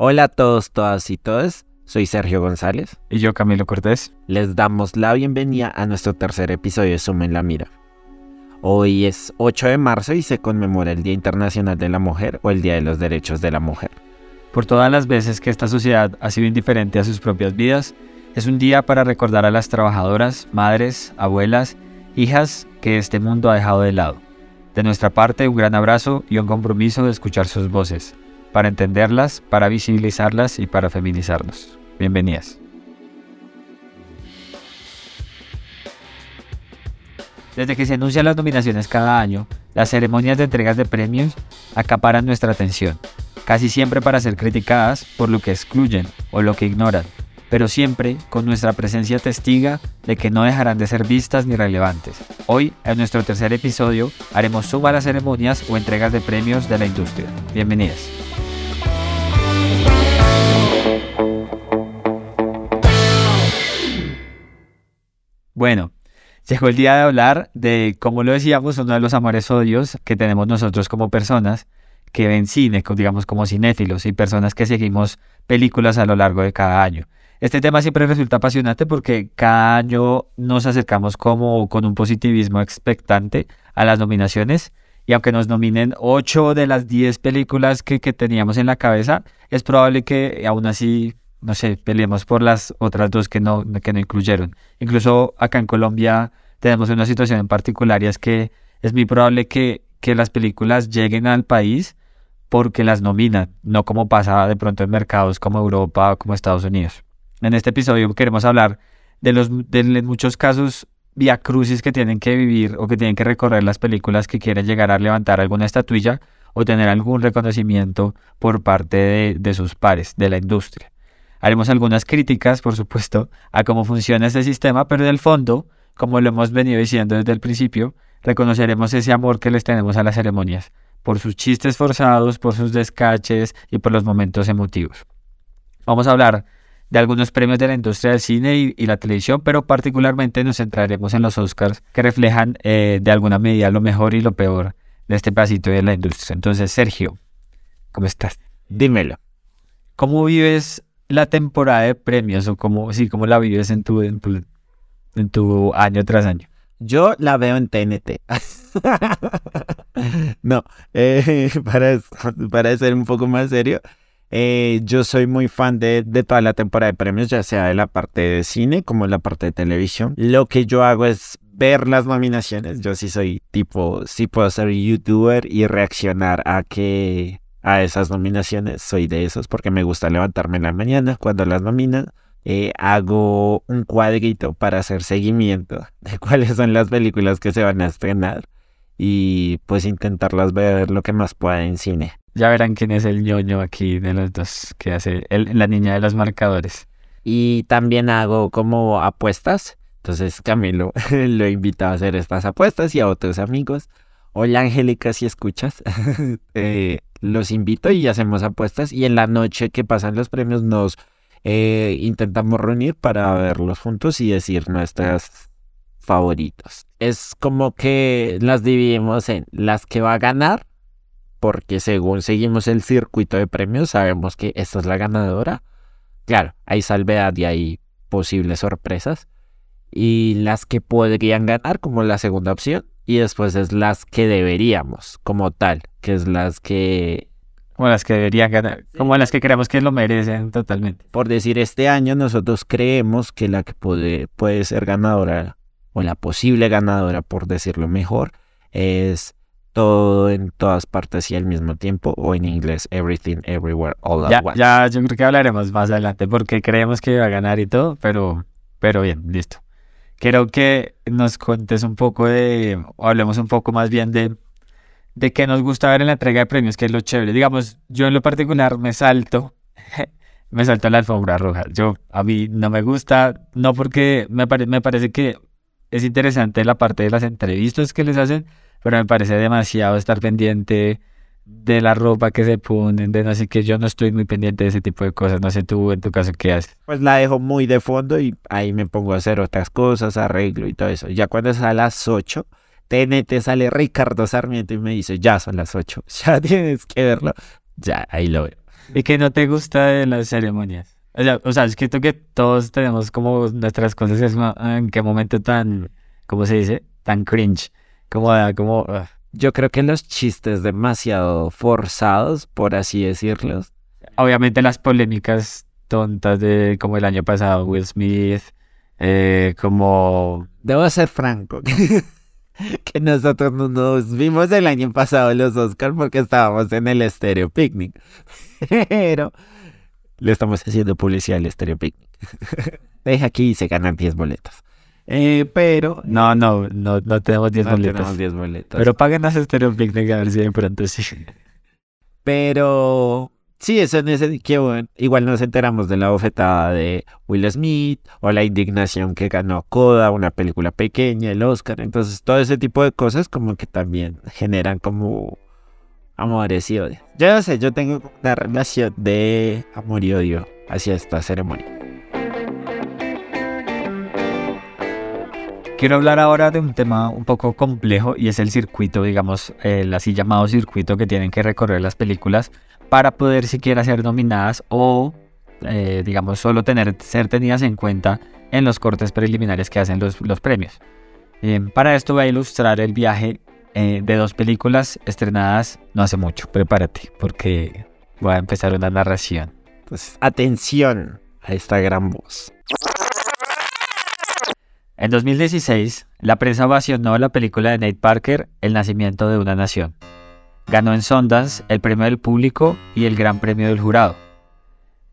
Hola a todos, todas y todas. Soy Sergio González. Y yo, Camilo Cortés. Les damos la bienvenida a nuestro tercer episodio de Suma en la Mira. Hoy es 8 de marzo y se conmemora el Día Internacional de la Mujer o el Día de los Derechos de la Mujer. Por todas las veces que esta sociedad ha sido indiferente a sus propias vidas, es un día para recordar a las trabajadoras, madres, abuelas, hijas que este mundo ha dejado de lado. De nuestra parte, un gran abrazo y un compromiso de escuchar sus voces, para entenderlas, para visibilizarlas y para feminizarnos. Bienvenidas. Desde que se anuncian las nominaciones cada año, las ceremonias de entregas de premios acaparan nuestra atención, casi siempre para ser criticadas por lo que excluyen o lo que ignoran, pero siempre con nuestra presencia testiga de que no dejarán de ser vistas ni relevantes. Hoy, en nuestro tercer episodio, haremos suma a las ceremonias o entregas de premios de la industria. Bienvenidas. Bueno, llegó el día de hablar de, como lo decíamos, uno de los amores odios que tenemos nosotros como personas que ven cine, digamos como cinéfilos y personas que seguimos películas a lo largo de cada año. Este tema siempre resulta apasionante porque cada año nos acercamos como con un positivismo expectante a las nominaciones y aunque nos nominen 8 de las 10 películas que, que teníamos en la cabeza, es probable que aún así, no sé, peleemos por las otras dos que no, que no incluyeron. Incluso acá en Colombia tenemos una situación en particular y es que es muy probable que, que las películas lleguen al país porque las nominan, no como pasa de pronto en mercados como Europa o como Estados Unidos. En este episodio queremos hablar de los muchos casos via crucis que tienen que vivir o que tienen que recorrer las películas que quieren llegar a levantar alguna estatuilla o tener algún reconocimiento por parte de, de sus pares, de la industria. Haremos algunas críticas, por supuesto, a cómo funciona este sistema, pero en el fondo, como lo hemos venido diciendo desde el principio, reconoceremos ese amor que les tenemos a las ceremonias, por sus chistes forzados, por sus descaches y por los momentos emotivos. Vamos a hablar de algunos premios de la industria del cine y, la televisión, pero particularmente nos centraremos en los Oscars que reflejan eh, de alguna medida lo mejor y lo peor de este pedacito de la industria. Entonces, Sergio, ¿cómo estás? Dímelo. ¿Cómo vives la temporada de premios o cómo, sí, cómo la vives en tu, en tu, año tras año? Yo la veo en TNT. no, eh, para, para ser un poco más serio, eh, yo soy muy fan de, de, toda la temporada de premios, ya sea de la parte de cine como de la parte de televisión. Lo que yo hago es ver las nominaciones. Yo sí soy tipo, sí puedo ser youtuber y reaccionar a que a esas nominaciones. Soy de esos porque me gusta levantarme en la mañana cuando las nominan. Eh, hago un cuadrito para hacer seguimiento de cuáles son las películas que se van a estrenar y pues intentarlas ver lo que más pueda en cine. Ya verán quién es el ñoño aquí de los dos que hace la niña de los marcadores. Y también hago como apuestas. Entonces Camilo lo he invitado a hacer estas apuestas y a otros amigos. Hola Angélica, si escuchas, eh, los invito y hacemos apuestas. Y en la noche que pasan los premios nos eh, intentamos reunir para verlos juntos y decir nuestras favoritos. Es como que las dividimos en las que va a ganar porque según seguimos el circuito de premios, sabemos que esta es la ganadora. Claro, hay salvedad y hay posibles sorpresas. Y las que podrían ganar como la segunda opción. Y después es las que deberíamos como tal, que es las que... Como las que deberían ganar, como las que creemos que lo merecen totalmente. Por decir, este año nosotros creemos que la que puede, puede ser ganadora, o la posible ganadora, por decirlo mejor, es todo en todas partes y al mismo tiempo, o en inglés, everything, everywhere, all at ya, once. Ya, yo creo que hablaremos más adelante porque creemos que iba a ganar y todo, pero, pero bien, listo. Quiero que nos cuentes un poco de, o hablemos un poco más bien de, de qué nos gusta ver en la entrega de premios, que es lo chévere. Digamos, yo en lo particular me salto, me salto la alfombra roja. Yo, a mí no me gusta, no porque me, me parece que es interesante la parte de las entrevistas que les hacen, pero me parece demasiado estar pendiente de la ropa que se ponen, de no sé qué, yo no estoy muy pendiente de ese tipo de cosas, no sé tú en tu caso qué haces. Pues la dejo muy de fondo y ahí me pongo a hacer otras cosas, arreglo y todo eso. Ya cuando es a las 8, TNT sale Ricardo Sarmiento y me dice, ya son las 8, ya tienes que verlo, ya ahí lo veo. ¿Y que no te gusta de las ceremonias? O sea, o sea, es que que todos tenemos como nuestras cosas, es en qué momento tan, ¿cómo se dice? Tan cringe. Como, ah, como, ah. Yo creo que los chistes demasiado forzados, por así decirlos. Obviamente las polémicas tontas de como el año pasado, Will Smith, eh, como... Debo ser franco, que nosotros no nos vimos el año pasado los Oscars porque estábamos en el Stereo Picnic. Pero le estamos haciendo publicidad al Stereo Picnic. Deja aquí y se ganan 10 boletos. Eh, pero... No, no, no, no tenemos 10 no boletos. tenemos 10 boletos. Pero paguen a Stereo Picnic a ver si de pronto sí. Pero sí, eso en ese que bueno, igual nos enteramos de la bofetada de Will Smith o la indignación que ganó Coda, una película pequeña, el Oscar. Entonces, todo ese tipo de cosas como que también generan como amores y odio. Yo no sé, yo tengo una relación de amor y odio hacia esta ceremonia. Quiero hablar ahora de un tema un poco complejo y es el circuito, digamos, el así llamado circuito que tienen que recorrer las películas para poder siquiera ser nominadas o, eh, digamos, solo tener, ser tenidas en cuenta en los cortes preliminares que hacen los, los premios. Eh, para esto voy a ilustrar el viaje eh, de dos películas estrenadas no hace mucho. Prepárate, porque voy a empezar una narración. Pues atención a esta gran voz. En 2016, la prensa ovacionó la película de Nate Parker, El nacimiento de una nación. Ganó en Sundance el premio del público y el gran premio del jurado.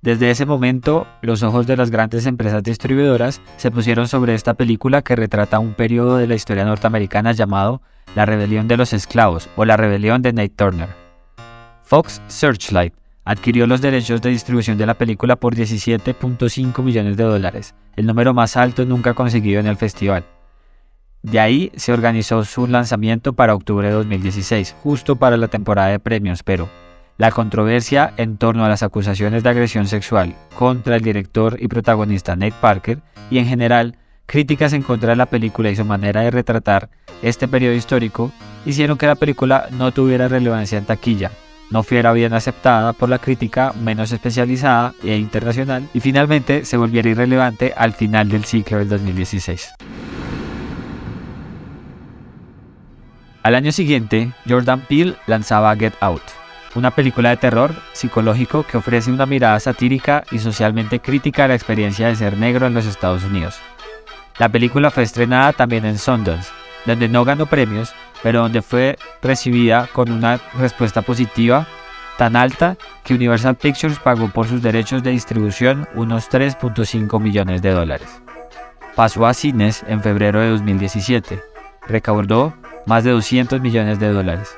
Desde ese momento, los ojos de las grandes empresas distribuidoras se pusieron sobre esta película que retrata un periodo de la historia norteamericana llamado La Rebelión de los Esclavos o La Rebelión de Nate Turner. Fox Searchlight adquirió los derechos de distribución de la película por 17.5 millones de dólares, el número más alto nunca conseguido en el festival. De ahí se organizó su lanzamiento para octubre de 2016, justo para la temporada de premios, pero la controversia en torno a las acusaciones de agresión sexual contra el director y protagonista Nate Parker y en general críticas en contra de la película y su manera de retratar este periodo histórico hicieron que la película no tuviera relevancia en taquilla, no fuera bien aceptada por la crítica menos especializada e internacional y finalmente se volviera irrelevante al final del ciclo del 2016. Al año siguiente, Jordan Peele lanzaba Get Out, una película de terror psicológico que ofrece una mirada satírica y socialmente crítica a la experiencia de ser negro en los Estados Unidos. La película fue estrenada también en Sundance, donde no ganó premios, pero donde fue recibida con una respuesta positiva tan alta que Universal Pictures pagó por sus derechos de distribución unos 3.5 millones de dólares. Pasó a cines en febrero de 2017, recaudó más de 200 millones de dólares.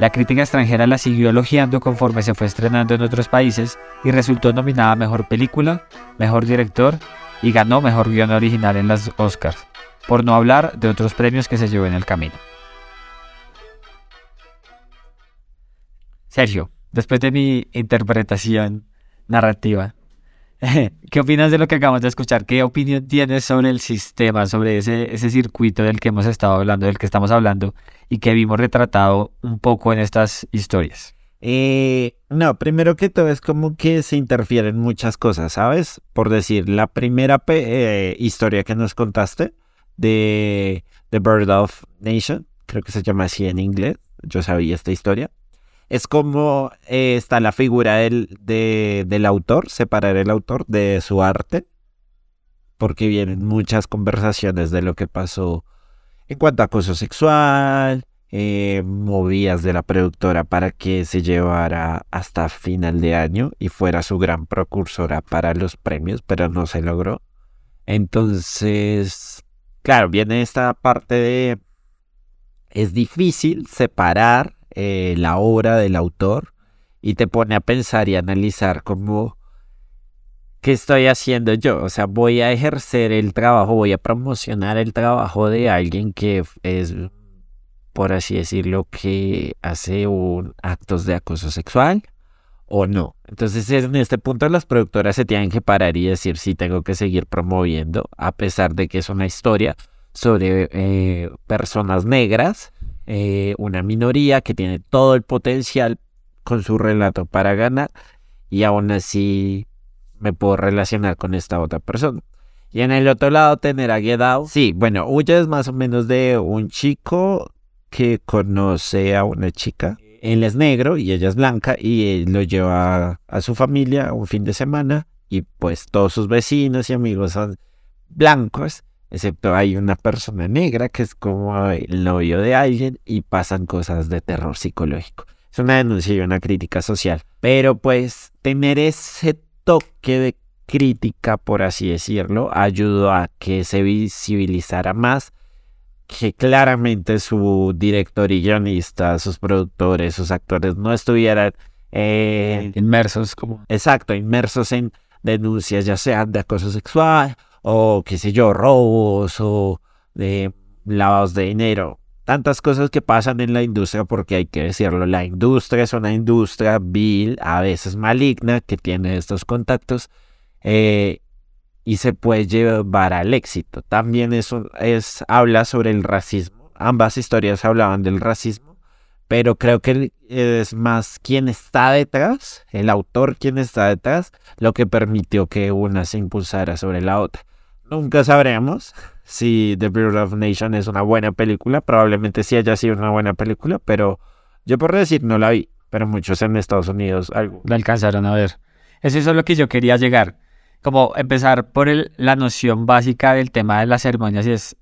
La crítica extranjera la siguió elogiando conforme se fue estrenando en otros países y resultó nominada a Mejor Película, Mejor Director y ganó Mejor Guión Original en las Oscars, por no hablar de otros premios que se llevó en el camino. Sergio, después de mi interpretación narrativa, ¿qué opinas de lo que acabamos de escuchar? ¿Qué opinión tienes sobre el sistema, sobre ese, ese circuito del que hemos estado hablando, del que estamos hablando y que vimos retratado un poco en estas historias? Eh, no, primero que todo es como que se interfieren muchas cosas, ¿sabes? Por decir, la primera eh, historia que nos contaste de The Bird of Nation, creo que se llama así en inglés, yo sabía esta historia, es como eh, está la figura del, del autor, separar el autor de su arte, porque vienen muchas conversaciones de lo que pasó en cuanto a acoso sexual, eh, movidas de la productora para que se llevara hasta final de año y fuera su gran precursora para los premios, pero no se logró. Entonces, claro, viene esta parte de... Es difícil separar eh, la obra del autor y te pone a pensar y analizar cómo... ¿Qué estoy haciendo yo? O sea, voy a ejercer el trabajo, voy a promocionar el trabajo de alguien que es por así decirlo, que hace un actos de acoso sexual o no. Entonces en este punto las productoras se tienen que parar y decir si tengo que seguir promoviendo, a pesar de que es una historia sobre eh, personas negras, eh, una minoría que tiene todo el potencial con su relato para ganar y aún así me puedo relacionar con esta otra persona. Y en el otro lado tener a Get. Sí, bueno, Huye es más o menos de un chico que conoce a una chica. Él es negro y ella es blanca y lo lleva a su familia un fin de semana y pues todos sus vecinos y amigos son blancos, excepto hay una persona negra que es como el novio de alguien y pasan cosas de terror psicológico. Es una denuncia y una crítica social. Pero pues tener ese toque de crítica, por así decirlo, ayudó a que se visibilizara más que claramente su director y guionista, sus productores, sus actores no estuvieran eh, inmersos como exacto, inmersos en denuncias ya sean de acoso sexual o qué sé yo, robos o de lavados de dinero. Tantas cosas que pasan en la industria porque hay que decirlo, la industria es una industria vil, a veces maligna, que tiene estos contactos eh, y se puede llevar al éxito. También eso es, habla sobre el racismo. Ambas historias hablaban del racismo, pero creo que es más quien está detrás, el autor quien está detrás, lo que permitió que una se impulsara sobre la otra. Nunca sabremos si The Bureau of Nation es una buena película, probablemente sí haya sido una buena película, pero yo por decir no la vi, pero muchos en Estados Unidos algo. La alcanzaron a ver. Eso es lo que yo quería llegar como empezar por el, la noción básica del tema de las ceremonias y es,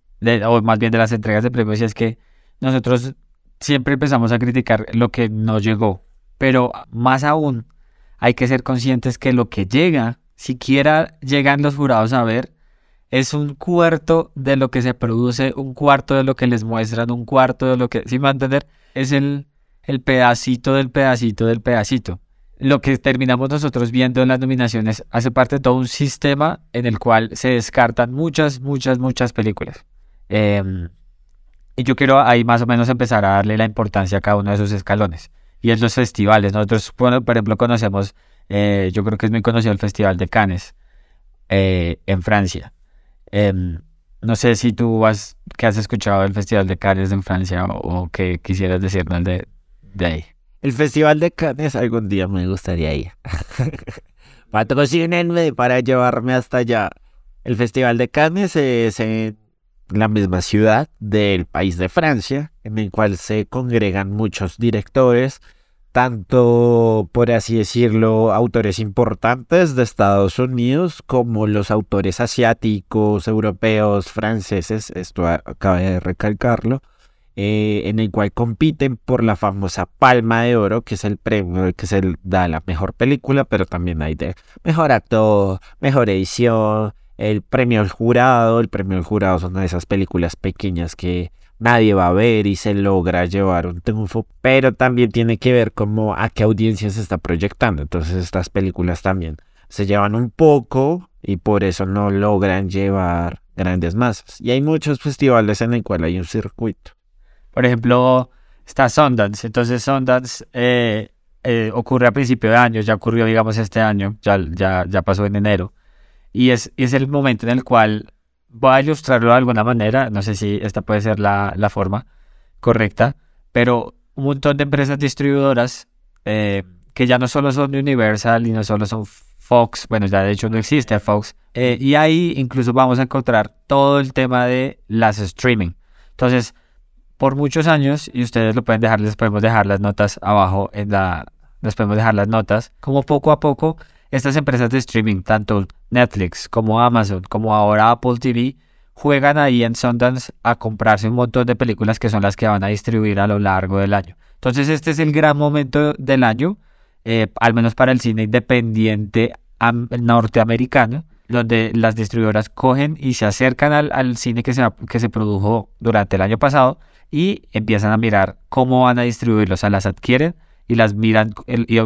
o más bien de las entregas de premios, y es que nosotros siempre empezamos a criticar lo que no llegó, pero más aún hay que ser conscientes que lo que llega, siquiera llegan los jurados a ver, es un cuarto de lo que se produce, un cuarto de lo que les muestran, un cuarto de lo que, si me va es el, el pedacito del pedacito del pedacito lo que terminamos nosotros viendo en las nominaciones hace parte de todo un sistema en el cual se descartan muchas, muchas, muchas películas. Em, y yo quiero ahí más o menos empezar a darle la importancia a cada uno de esos escalones. Y es los festivales. Nosotros, por ejemplo, conocemos, eh, yo creo que es muy conocido el Festival de Cannes eh, en Francia. Em, no sé si tú has, que has escuchado el Festival de Cannes en Francia o, que quisieras decirnos de, de ahí. El Festival de Cannes algún día me gustaría ir. Patrocínenme para llevarme hasta allá. El Festival de Cannes es en la misma ciudad del país de Francia, en el cual se congregan muchos directores, tanto, por así decirlo, autores importantes de Estados Unidos como los autores asiáticos, europeos, franceses, esto acaba de recalcarlo, eh, en el cual compiten por la famosa Palma de Oro, que es el premio que se da a la mejor película, pero también hay de mejor actor, mejor edición, el premio al jurado. El premio al jurado son esas películas pequeñas que nadie va a ver y se logra llevar un triunfo, pero también tiene que ver cómo a qué audiencia se está proyectando. Entonces estas películas también se llevan un poco y por eso no logran llevar grandes masas. Y hay muchos festivales en el cual hay un circuito. Por ejemplo, está Sundance. Entonces Sundance eh, eh, ocurre a principio de año, ya ocurrió, digamos, este año, ya, ya, ya pasó en enero. Y es, es el momento en el cual voy a ilustrarlo de alguna manera, no sé si esta puede ser la, forma correcta, pero un montón de empresas distribuidoras eh, que ya no solo son Universal y no solo son Fox, bueno, ya de hecho no existe Fox, y ahí incluso vamos a encontrar todo el tema de las streaming. Entonces, por muchos años, y ustedes lo pueden dejar, les podemos dejar las notas abajo en la, les podemos dejar las notas, como poco a poco estas empresas de streaming, tanto Netflix como Amazon, como ahora Apple TV, juegan ahí en Sundance a comprarse un montón de películas que son las que van a distribuir a lo largo del año. Entonces este es el gran momento del año, eh, al menos para el cine independiente norteamericano, donde las distribuidoras cogen y se acercan al, cine que se, que se produjo durante el año pasado y empiezan a mirar cómo van a distribuirlos. O sea, las adquieren y las miran, y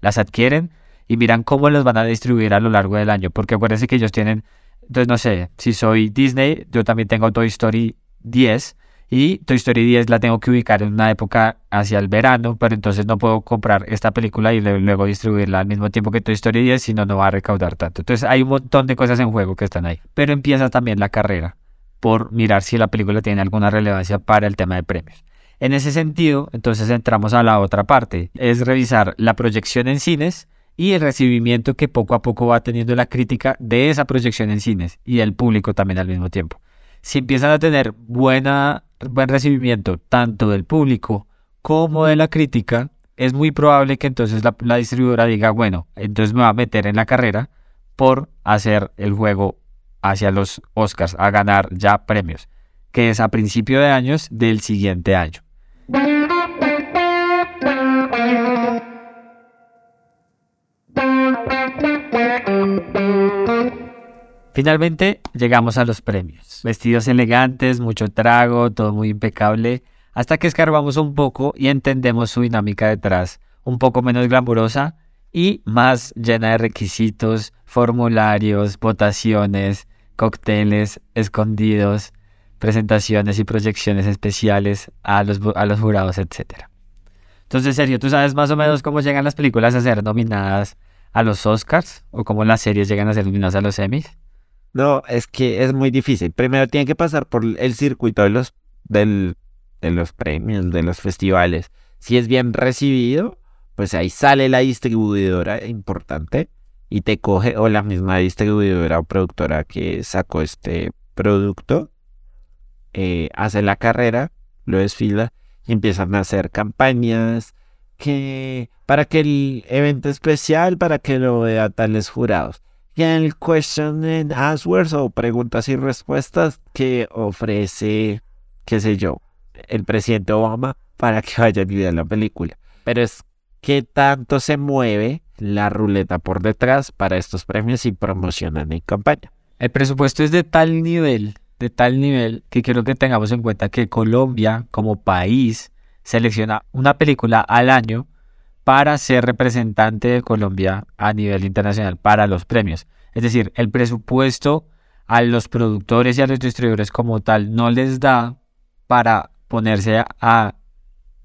las adquieren y miran cómo los van a distribuir a lo largo del año. Porque acuérdense que ellos tienen, entonces no sé, si soy Disney, yo también tengo Toy Story 10 y Toy Story 10 la tengo que ubicar en una época hacia el verano, pero entonces no puedo comprar esta película y luego distribuirla al mismo tiempo que Toy Story 10, si no, no va a recaudar tanto. Entonces hay un montón de cosas en juego que están ahí. Pero empieza también la carrera por mirar si la película tiene alguna relevancia para el tema de premios. En ese sentido, entonces entramos a la otra parte, es revisar la proyección en cines y el recibimiento que poco a poco va teniendo la crítica de esa proyección en cines y el público también al mismo tiempo. Si empiezan a tener buena, buen recibimiento tanto del público como de la crítica, es muy probable que entonces la, la distribuidora diga, bueno, entonces me va a meter en la carrera por hacer el juego hacia los Oscars, a ganar ya premios, que es a principio de años del siguiente año. Finalmente llegamos a los premios. Vestidos elegantes, mucho trago, todo muy impecable, hasta que escarbamos un poco y entendemos su dinámica detrás, un poco menos glamurosa y más llena de requisitos, formularios, votaciones, cócteles escondidos, presentaciones y proyecciones especiales a los, a los jurados, etc. Entonces, Sergio, ¿tú sabes más o menos cómo llegan las películas a ser nominadas a los Oscars o cómo las series llegan a ser nominadas a los Emmys? No, es que es muy difícil. Primero tiene que pasar por el circuito de los, del, de los premios, de los festivales. Si es bien recibido, pues ahí sale la distribuidora importante y te coge, o la misma distribuidora o productora que sacó este producto, eh, hace la carrera, lo desfila y empiezan a hacer campañas que para que el evento especial, para que lo vea tales jurados el question and answers o preguntas y respuestas que ofrece, qué sé yo, el presidente Obama para que vayan y vean la película. Pero es que tanto se mueve la ruleta por detrás para estos premios y promocionan en campaña. El presupuesto es de tal nivel, de tal nivel, que quiero que tengamos en cuenta que Colombia como país selecciona una película al año para ser representante de Colombia a nivel internacional para los premios. Es decir, el presupuesto a los productores y a los distribuidores como tal no les da para ponerse a,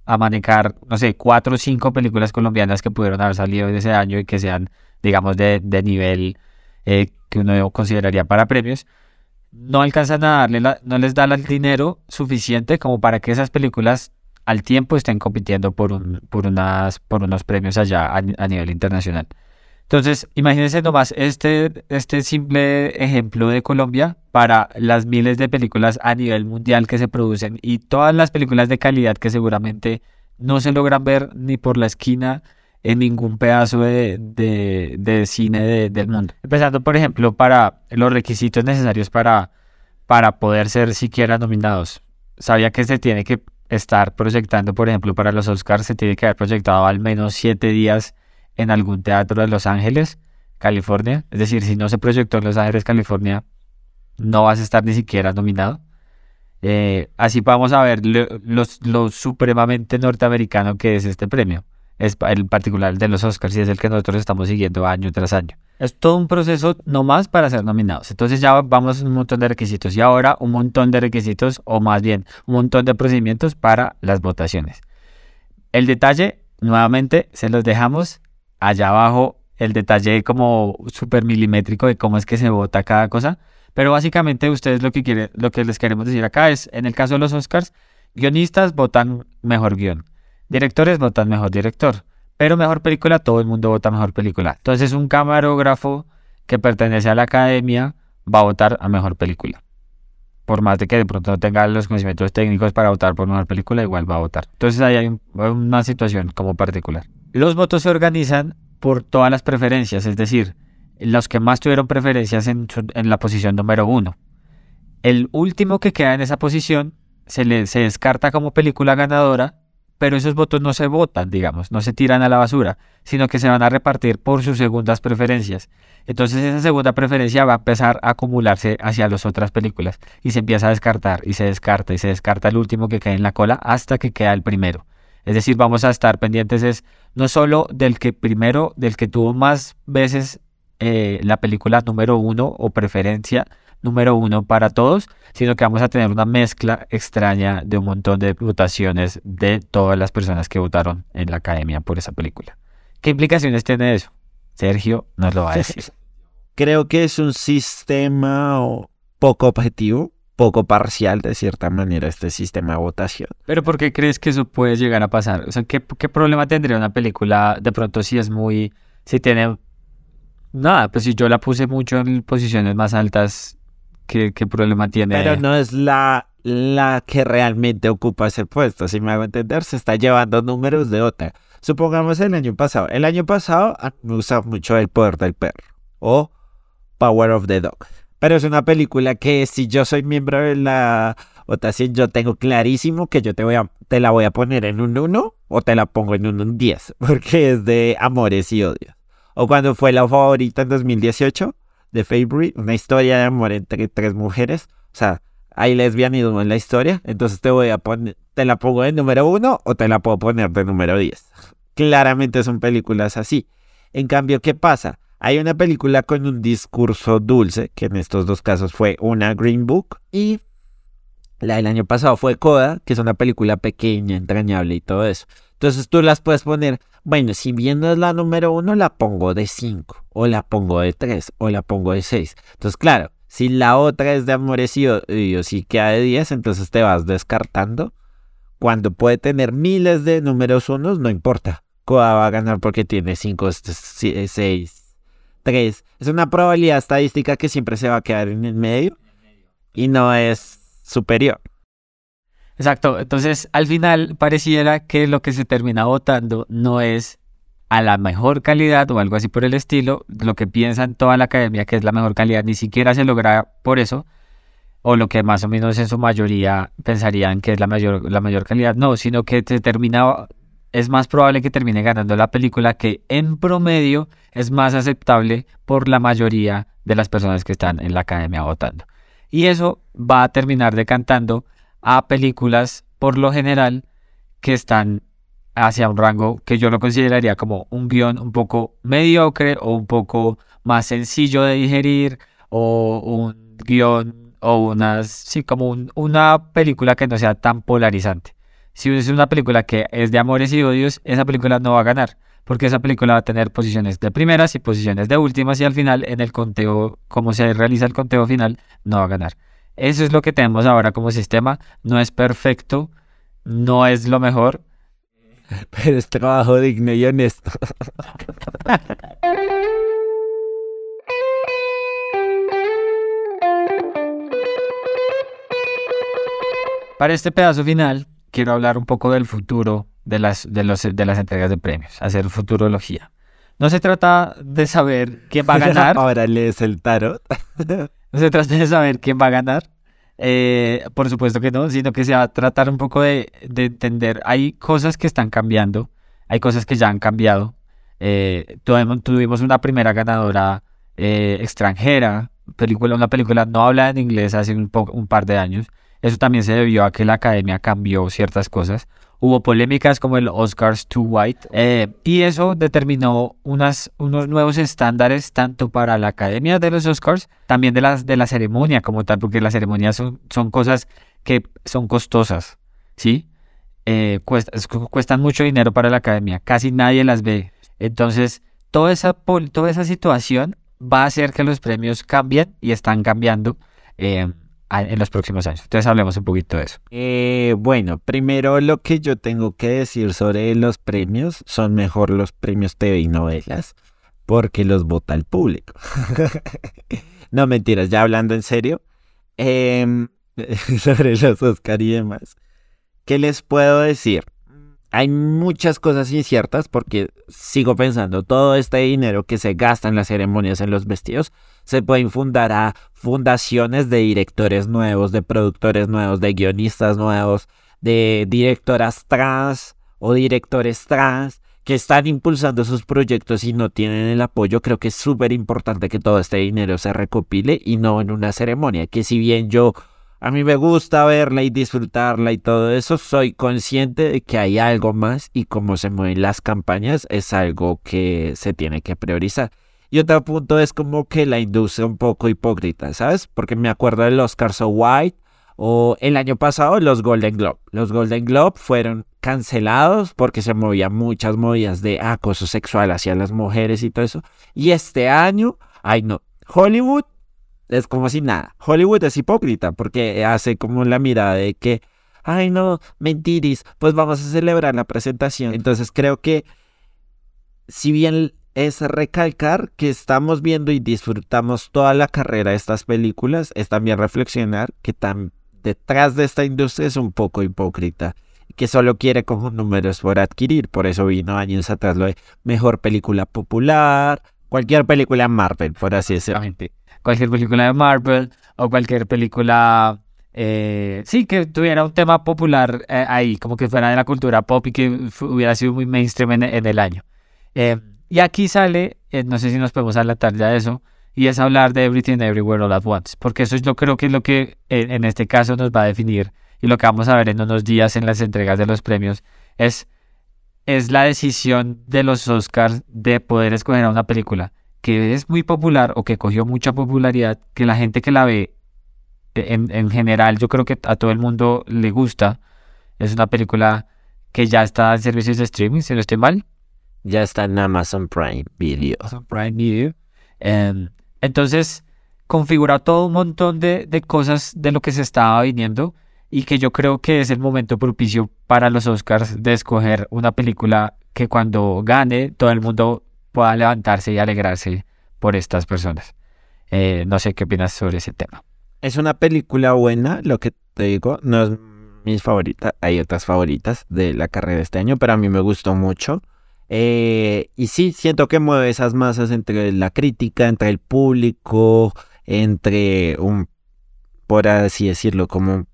manejar, no sé, cuatro o cinco películas colombianas que pudieron haber salido ese año y que sean, digamos, de, nivel eh, que uno consideraría para premios. No alcanzan a darle, no les da el dinero suficiente como para que esas películas al tiempo estén compitiendo por, un, por, unas, por unos premios allá a, nivel internacional. Entonces, imagínense nomás este, este simple ejemplo de Colombia para las miles de películas a nivel mundial que se producen y todas las películas de calidad que seguramente no se logran ver ni por la esquina en ningún pedazo de, de, cine del mundo. Empezando, por ejemplo, para los requisitos necesarios para, para poder ser siquiera nominados. Sabía que se tiene que estar proyectando, por ejemplo, para los Oscars, se tiene que haber proyectado al menos siete días en algún teatro de Los Ángeles, California. Es decir, si no se proyectó en Los Ángeles, California, no vas a estar ni siquiera nominado. Eh, así vamos a ver lo, supremamente norteamericano que es este premio. Es el particular de los Oscars y es el que nosotros estamos siguiendo año tras año. Es todo un proceso nomás para ser nominados. Entonces ya vamos a un montón de requisitos y ahora un montón de requisitos o más bien un montón de procedimientos para las votaciones. El detalle, nuevamente, se los dejamos allá abajo, el detalle como súper milimétrico de cómo es que se vota cada cosa. Pero básicamente ustedes lo que, lo que les queremos decir acá es, en el caso de los Oscars, guionistas votan mejor guion, directores votan mejor director pero mejor película, todo el mundo vota mejor película. Entonces un camarógrafo que pertenece a la academia va a votar a mejor película. Por más de que de pronto no tenga los conocimientos técnicos para votar por mejor película, igual va a votar. Entonces ahí hay una situación como particular. Los votos se organizan por todas las preferencias, es decir, los que más tuvieron preferencias en, en la posición número uno. El último que queda en esa posición se, le, se descarta como película ganadora pero esos votos no se votan, digamos, no se tiran a la basura, sino que se van a repartir por sus segundas preferencias. Entonces esa segunda preferencia va a empezar a acumularse hacia las otras películas y se empieza a descartar y se descarta y se descarta el último que cae en la cola hasta que queda el primero. Es decir, vamos a estar pendientes es no solo del que primero, del que tuvo más veces eh, la película número uno o preferencia, número uno para todos, sino que vamos a tener una mezcla extraña de un montón de votaciones de todas las personas que votaron en la academia por esa película. ¿Qué implicaciones tiene eso? Sergio nos lo va a decir. Creo que es un sistema poco objetivo, poco parcial de cierta manera este sistema de votación. Pero ¿por qué crees que eso puede llegar a pasar? O sea, ¿qué, qué problema tendría una película de pronto si es muy Si tiene... Nada, pues si yo la puse mucho en posiciones más altas, ¿qué, qué problema tiene? Pero no es la, la que realmente ocupa ese puesto, si me hago entender, se está llevando números de otra. Supongamos el año pasado. El año pasado me gusta mucho El Poder del Perro o Power of the Dog. Pero es una película que si yo soy miembro de la votación, yo tengo clarísimo que yo te, voy a, te la voy a poner en un 1 o te la pongo en un 10, porque es de amores y odios. O cuando fue la favorita en 2018 de Favorite, una historia de amor entre tres mujeres. O sea, hay lesbianismo en la historia, entonces te voy a poner, te la pongo de número 1 o te la puedo poner de número 10. Claramente son películas así. En cambio, ¿qué pasa? Hay una película con un discurso dulce, que en estos dos casos fue una Green Book, y la del año pasado fue Coda, que es una película pequeña, entrañable y todo eso. Entonces tú las puedes poner, bueno, si viendo es la número uno, la pongo de 5, o la pongo de 3, o la pongo de 6. Entonces, claro, si la otra es de amores y odios y queda de 10, entonces te vas descartando. Cuando puede tener miles de números unos, no importa. Coda va a ganar porque tiene 5, 6, 3. Es una probabilidad estadística que siempre se va a quedar en el medio y no es superior. Exacto, entonces al final pareciera que lo que se termina votando no es a la mejor calidad o algo así por el estilo, lo que piensan toda la academia que es la mejor calidad, ni siquiera se logra por eso, o lo que más o menos en su mayoría pensarían que es la mayor, la mayor calidad, no, sino que se termina, es más probable que termine ganando la película que en promedio es más aceptable por la mayoría de las personas que están en la academia votando. Y eso va a terminar decantando a películas, por lo general, que están hacia un rango que yo lo consideraría como un guion un poco mediocre o un poco más sencillo de digerir o un guion o unas, sí, como una película que no sea tan polarizante. Si es una película que es de amores y odios, esa película no va a ganar, porque esa película va a tener posiciones de primeras y posiciones de últimas y al final en el conteo, como se realiza el conteo final, no va a ganar. Eso es lo que tenemos ahora como sistema. No es perfecto, no es lo mejor. Pero es trabajo digno y honesto. Para este pedazo final, quiero hablar un poco del futuro de las, de los, de las entregas de premios, hacer futurología. No se trata de saber quién va a ganar. Ahora lees el tarot. No se trata de saber quién va a ganar. Eh, por supuesto que no, sino que se va a tratar un poco de, entender. Hay cosas que están cambiando, hay cosas que ya han cambiado. Eh, tuvimos, una primera ganadora eh, extranjera, película, una película no habla en inglés hace un, un par de años. Eso también se debió a que la academia cambió ciertas cosas. Hubo polémicas como el Oscars Too White eh, y eso determinó unas, unos nuevos estándares tanto para la Academia de los Oscars, también de, las, de la ceremonia como tal, porque las ceremonias son, son cosas que son costosas, ¿sí? Eh, cuestan mucho dinero para la Academia, casi nadie las ve. Entonces, toda esa, toda esa situación va a hacer que los premios cambien y están cambiando. Eh, en los próximos años. Entonces hablemos un poquito de eso. Eh, bueno, primero lo que yo tengo que decir sobre los premios son mejor los premios TV y novelas porque los vota el público. no mentiras, ya hablando en serio, em, sobre los Oscar y demás. ¿Qué les puedo decir? Hay muchas cosas inciertas porque sigo pensando, todo este dinero que se gasta en las ceremonias, en los vestidos, se puede infundar a fundaciones de directores nuevos, de productores nuevos, de guionistas nuevos, de directoras trans o directores trans que están impulsando sus proyectos y no tienen el apoyo, creo que es súper importante que todo este dinero se recopile y no en una ceremonia, que si bien yo a mí me gusta verla y disfrutarla y todo eso, soy consciente de que hay algo más y cómo se mueven las campañas es algo que se tiene que priorizar. Y otro punto es como que la industria un poco hipócrita, ¿sabes? Porque me acuerdo del Oscar So White o el año pasado los Golden Globe. Los Golden Globe fueron cancelados porque se movían muchas movidas de acoso sexual hacia las mujeres y todo eso. Y este año, ay no, Hollywood es como si nada. Hollywood es hipócrita porque hace como la mirada de que, ay no, mentiris, pues vamos a celebrar la presentación. Entonces creo que si bien es recalcar que estamos viendo y disfrutamos toda la carrera de estas películas, es también reflexionar que tan detrás de esta industria es un poco hipócrita, que solo quiere como números por adquirir, por eso vino años atrás lo de mejor película popular, cualquier película Marvel, por así decirlo. Cualquier película de Marvel o cualquier película eh, sí, que tuviera un tema popular eh, ahí, como que fuera de la cultura pop y que hubiera sido muy mainstream en, el año. Eh, y aquí sale, no sé si nos podemos adelantar ya de eso, y es hablar de Everything Everywhere All At Once, porque eso yo creo que es lo que en este caso nos va a definir y lo que vamos a ver en unos días en las entregas de los premios es, es la decisión de los Oscars de poder escoger a una película que es muy popular o que cogió mucha popularidad, que la gente que la ve en, en general yo creo que a todo el mundo le gusta, es una película que ya está en servicios de streaming, si no estoy mal, ya está en Amazon Prime Video. Amazon Prime Video. Em, entonces, configura todo un montón de, de, cosas de lo que se estaba viniendo y que yo creo que es el momento propicio para los Oscars de escoger una película que cuando gane todo el mundo pueda levantarse y alegrarse por estas personas. Eh, no sé qué opinas sobre ese tema. Es una película buena, lo que te digo, no es mi favorita, hay otras favoritas de la carrera de este año, pero a mí me gustó mucho. Eh, y sí, siento que mueve esas masas entre la crítica, entre el público, entre un, por así decirlo, como un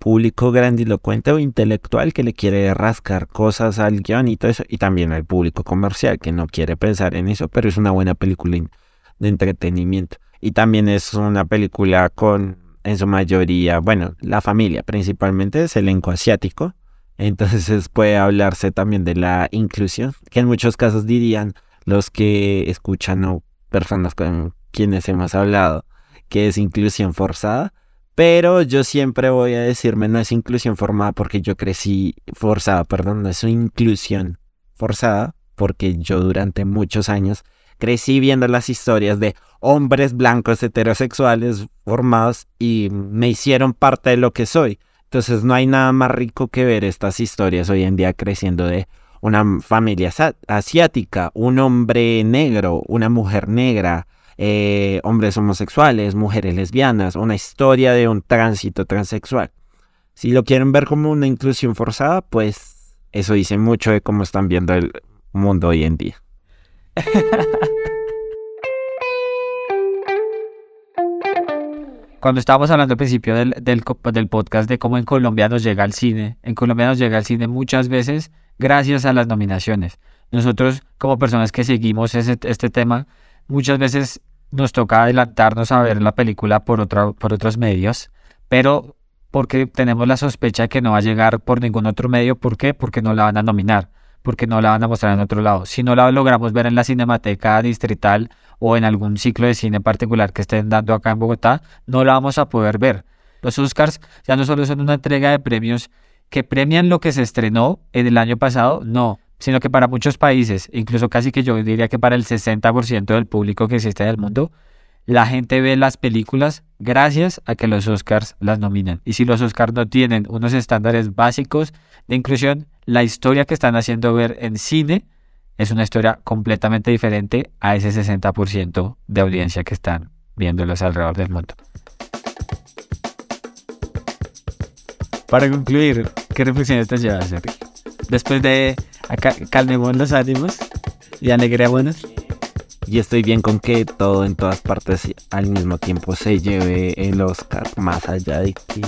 público grandilocuente o intelectual que le quiere rascar cosas al guion y todo eso, y también al público comercial que no quiere pensar en eso, pero es una buena película de entretenimiento. Y también es una película con, en su mayoría, bueno, la familia principalmente, es elenco asiático, entonces puede hablarse también de la inclusión, que en muchos casos dirían los que escuchan o personas con quienes hemos hablado, que es inclusión forzada. Pero yo siempre voy a decirme no es inclusión formada porque yo crecí forzada, perdón, no es inclusión forzada porque yo durante muchos años crecí viendo las historias de hombres blancos heterosexuales formados y me hicieron parte de lo que soy. Entonces no hay nada más rico que ver estas historias hoy en día creciendo de una familia asiática, un hombre negro, una mujer negra, eh, hombres homosexuales, mujeres lesbianas, una historia de un tránsito transexual. Si lo quieren ver como una inclusión forzada, pues eso dice mucho de cómo están viendo el mundo hoy en día. cuando estábamos hablando al principio del, del, podcast de cómo en Colombia nos llega el cine, en Colombia nos llega el cine muchas veces gracias a las nominaciones. Nosotros, como personas que seguimos este tema, muchas veces nos toca adelantarnos a ver la película por, otro, por otros medios, pero porque tenemos la sospecha de que no va a llegar por ningún otro medio. ¿Por qué? Porque no la van a nominar porque no la van a mostrar en otro lado. Si no la logramos ver en la Cinemateca Distrital o en algún ciclo de cine particular que estén dando acá en Bogotá, no la vamos a poder ver. Los Oscars ya no solo son una entrega de premios que premian lo que se estrenó en el año pasado, no, sino que para muchos países, incluso casi que yo diría que para el 60% del público que existe en el mundo, la gente ve las películas gracias a que los Oscars las nominan. Y si los Oscars no tienen unos estándares básicos de inclusión, la historia que están haciendo ver en cine es una historia completamente diferente a ese 60% de audiencia que están viéndolos alrededor del mundo. Para concluir, ¿qué reflexiones te llevas, Sergio? Después de acá, calmemos los ánimos y alegrémonos. Y estoy bien con que todo en todas partes al mismo tiempo se lleve el Oscar, más allá de que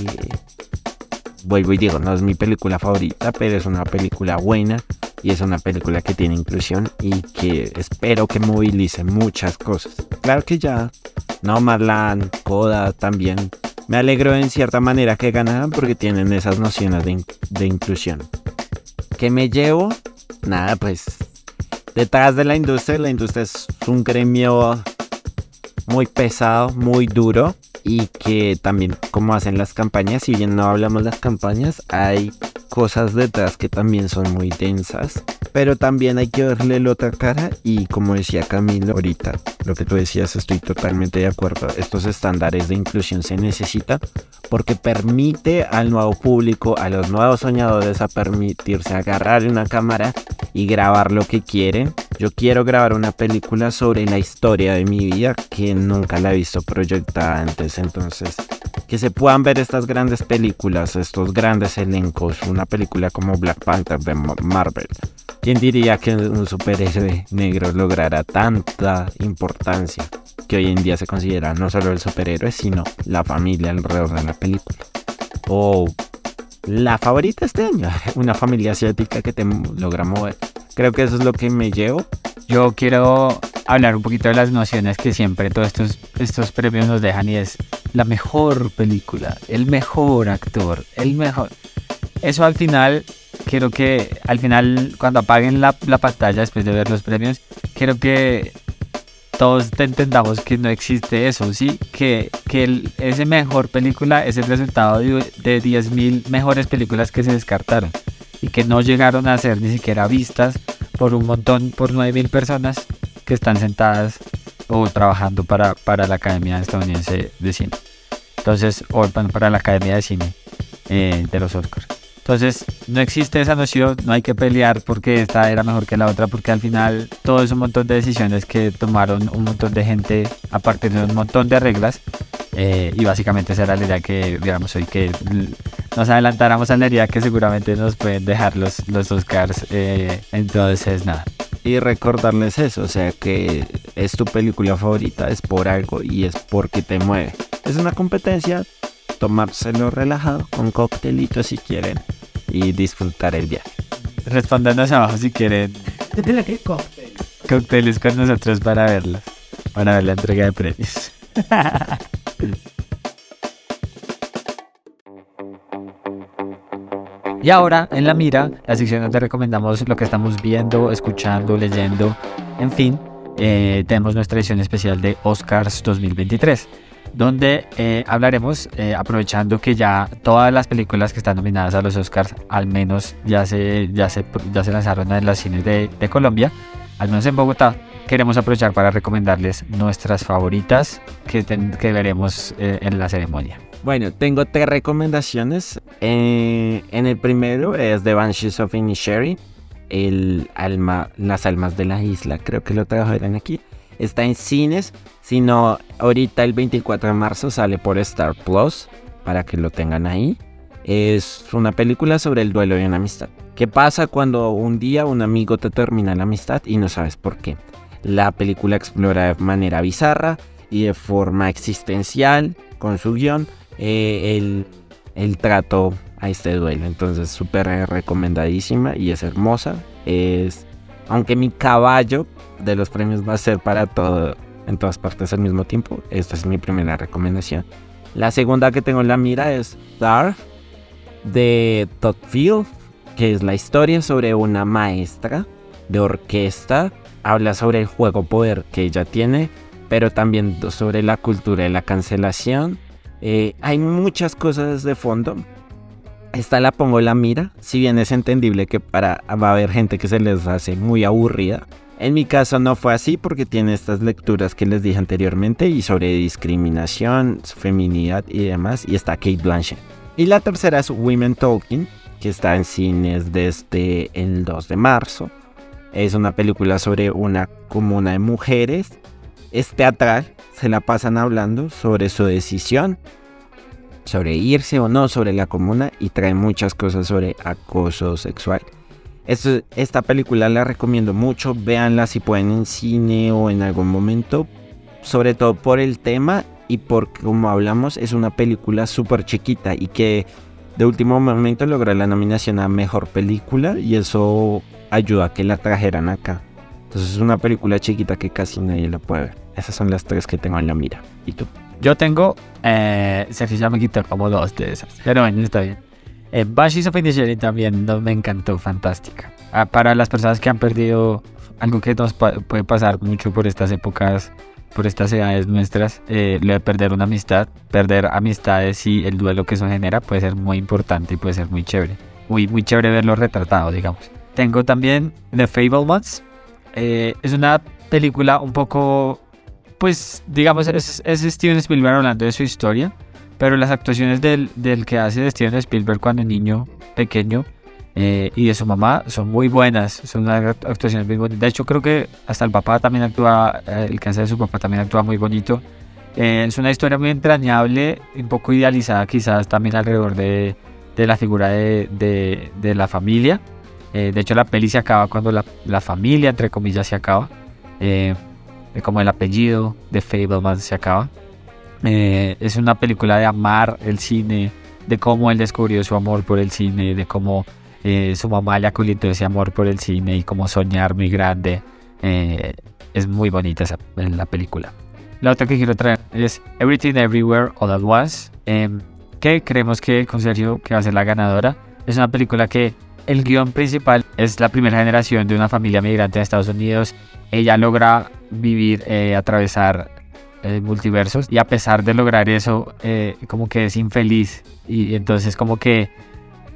vuelvo y digo, no es mi película favorita, pero es una película buena y es una película que tiene inclusión y que espero que movilice muchas cosas. Claro que ya, no Marlan, Coda también. Me alegro en cierta manera que ganaran porque tienen esas nociones de, de inclusión. ¿Qué me llevo? Nada, pues detrás de la industria, la industria es un gremio muy pesado, muy duro y que también como hacen las campañas, si bien no hablamos las campañas, hay cosas detrás que también son muy densas, pero también hay que verle la otra cara y como decía Camilo ahorita, lo que tú decías estoy totalmente de acuerdo, estos estándares de inclusión se necesitan porque permite al nuevo público, a los nuevos soñadores a permitirse agarrar una cámara y grabar lo que quieren. Yo quiero grabar una película sobre la historia de mi vida que nunca la he visto proyectada antes. Entonces, que se puedan ver estas grandes películas, estos grandes elencos, una película como Black Panther de Marvel. ¿Quién diría que un superhéroe negro lograra tanta importancia que hoy en día se considera no solo el superhéroe, sino la familia alrededor de la película? O la favorita este año, una familia asiática que te logra mover. Creo que eso es lo que me llevo. Yo quiero hablar un poquito de las nociones que siempre todos estos, estos premios nos dejan y es la mejor película, el mejor actor, el mejor. Eso al final, quiero que al final cuando apaguen la, la pantalla después de ver los premios, quiero que todos entendamos que no existe eso, ¿sí? Que, que ese mejor película es el resultado de, de 10.000 mejores películas que se descartaron y que no llegaron a ser ni siquiera vistas por un montón, por 9.000 personas que están sentadas o trabajando para, para la Academia Estadounidense de Cine. Entonces, o para la Academia de Cine eh, de los Oscars. Entonces, no existe esa noción, no hay que pelear porque esta era mejor que la otra, porque al final todo es un montón de decisiones que tomaron un montón de gente a partir de un montón de reglas. Eh, y básicamente esa era la idea que, digamos, hoy que nos adelantáramos a la idea que seguramente nos pueden dejar los, los Oscars. Eh, entonces, nada. Y recordarles eso, o sea que es tu película favorita, es por algo y es porque te mueve. Es una competencia, tomárselo relajado, con coctelitos si quieren y disfrutar el viaje. Respóndanos abajo si quieren. ¿Qué cóctel? Cócteles con nosotros para verlos, para ver la entrega de premios. Y ahora, en la mira, la sección donde recomendamos lo que estamos viendo, escuchando, leyendo, en fin, eh, tenemos nuestra edición especial de Oscars 2023, donde eh, hablaremos, eh, aprovechando que ya todas las películas que están nominadas a los Oscars, al menos ya se, ya se, ya se lanzaron en los cines de, Colombia, al menos en Bogotá, queremos aprovechar para recomendarles nuestras favoritas que, que veremos en la ceremonia. Bueno, tengo tres recomendaciones. Eh, en el primero es The Banshees of Inisherin, el alma, las almas de la isla, creo que lo trabajarán aquí. Está en cines, sino ahorita el 24 de marzo sale por Star Plus, para que lo tengan ahí. Es una película sobre el duelo y una amistad. ¿Qué pasa cuando un día un amigo te termina la amistad y no sabes por qué? La película explora de manera bizarra y de forma existencial, con su guion, eh, el, trato a este duelo. Entonces, súper recomendadísima y es hermosa. Es, aunque mi caballo de los premios va a ser para todo, en todas partes al mismo tiempo, esta es mi primera recomendación. La segunda que tengo en la mira es Dark de Todd Field, que es la historia sobre una maestra de orquesta. Habla sobre el juego poder que ella tiene, pero también sobre la cultura de la cancelación eh, hay muchas cosas de fondo. Esta la pongo la mira, si bien es entendible que para, va a haber gente que se les hace muy aburrida. En mi caso no fue así porque tiene estas lecturas que les dije anteriormente y sobre discriminación, feminidad y demás. Y está Kate Blanchett. Y la tercera es Women Talking, que está en cines desde el 2 de marzo. Es una película sobre una comuna de mujeres. Es teatral, se la pasan hablando sobre su decisión, sobre irse o no sobre la comuna y trae muchas cosas sobre acoso sexual. esta película la recomiendo mucho, véanla si pueden en cine o en algún momento, sobre todo por el tema y porque como hablamos es una película súper chiquita y que de último momento logró la nominación a Mejor Película y eso ayuda a que la trajeran acá. Entonces es una película chiquita que casi nadie la puede ver. Esas son las tres que tengo en la mira. ¿Y tú? Yo tengo, eh, Sergio ya me quitó como dos de esas. Pero bueno, está bien. Eh, Banshees of Inisherin también no, me encantó, fantástica. Ah, para las personas que han perdido algo que nos puede pasar mucho por estas épocas, por estas edades nuestras, eh, lo de perder una amistad, perder amistades y el duelo que eso genera puede ser muy importante y puede ser muy chévere. Muy, muy chévere verlo retratado, digamos. Tengo también The Fable Ones, eh, es una película un poco, pues digamos, es, es, Steven Spielberg hablando de su historia, pero las actuaciones del, del, que hace de Steven Spielberg cuando niño pequeño eh, y de su mamá son muy buenas, son unas actuaciones muy bonitas. De hecho, creo que hasta el papá también actúa, eh, el cáncer de su papá también actúa muy bonito. Eh, es una historia muy entrañable, un poco idealizada quizás también alrededor de, de la figura de, de, de la familia. de hecho, la peli se acaba cuando la, la familia, entre comillas, se acaba. Como el apellido de Fableman se acaba. es una película de amar el cine, de cómo él descubrió su amor por el cine, de cómo eh, su mamá le aculitó ese amor por el cine y como soñar muy grande. Eh, es muy bonita esa, en la película. La otra que quiero traer es Everything Everywhere All at Once, em, que creemos que con Sergio que va a ser la ganadora. Es una película que el guion principal es la primera generación de una familia migrante de Estados Unidos. Ella logra vivir, eh, atravesar multiversos y a pesar de lograr eso, como que es infeliz y entonces como que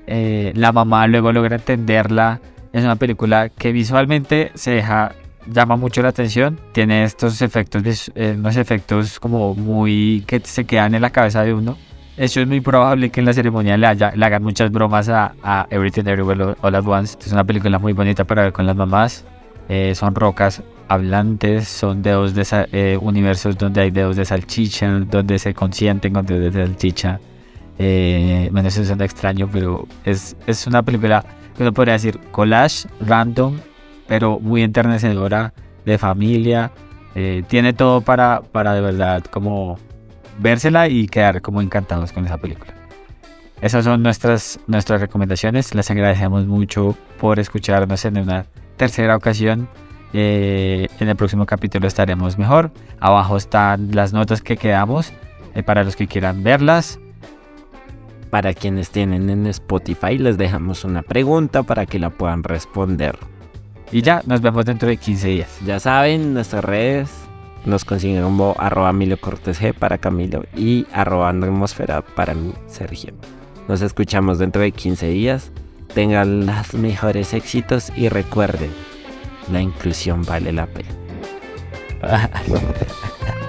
eh, la mamá luego logra entenderla. Es una película que visualmente se deja, llama mucho la atención. Tiene estos efectos, eh, unos efectos como muy que se quedan en la cabeza de uno. Eso es muy probable que en la ceremonia le, haya, le hagan muchas bromas a, Everything Everywhere All at Once. Es una película muy bonita para ver con las mamás. Eh, son rocas hablantes, son dedos de universos donde hay dedos de salchicha, donde se consienten con dedos de salchicha. Eh, bueno, eso suena extraño, pero es, es una película que uno podría decir collage, random, pero muy enternecedora, de familia. Eh, tiene todo para, para de verdad como vérsela y quedar como encantados con esa película. Esas son nuestras, nuestras recomendaciones. Les agradecemos mucho por escucharnos en una tercera ocasión. Eh, en el próximo capítulo estaremos mejor. Abajo están las notas que quedamos eh, para los que quieran verlas. Para quienes tienen en Spotify les dejamos una pregunta para que la puedan responder. Y ya, nos vemos dentro de 15 días. Ya saben, nuestras redes nos consiguen como arroba Emilio Cortés para Camilo y arroba atmósfera para mí, Sergio. Nos escuchamos dentro de 15 días. Tengan los mejores éxitos y recuerden, la inclusión vale la pena.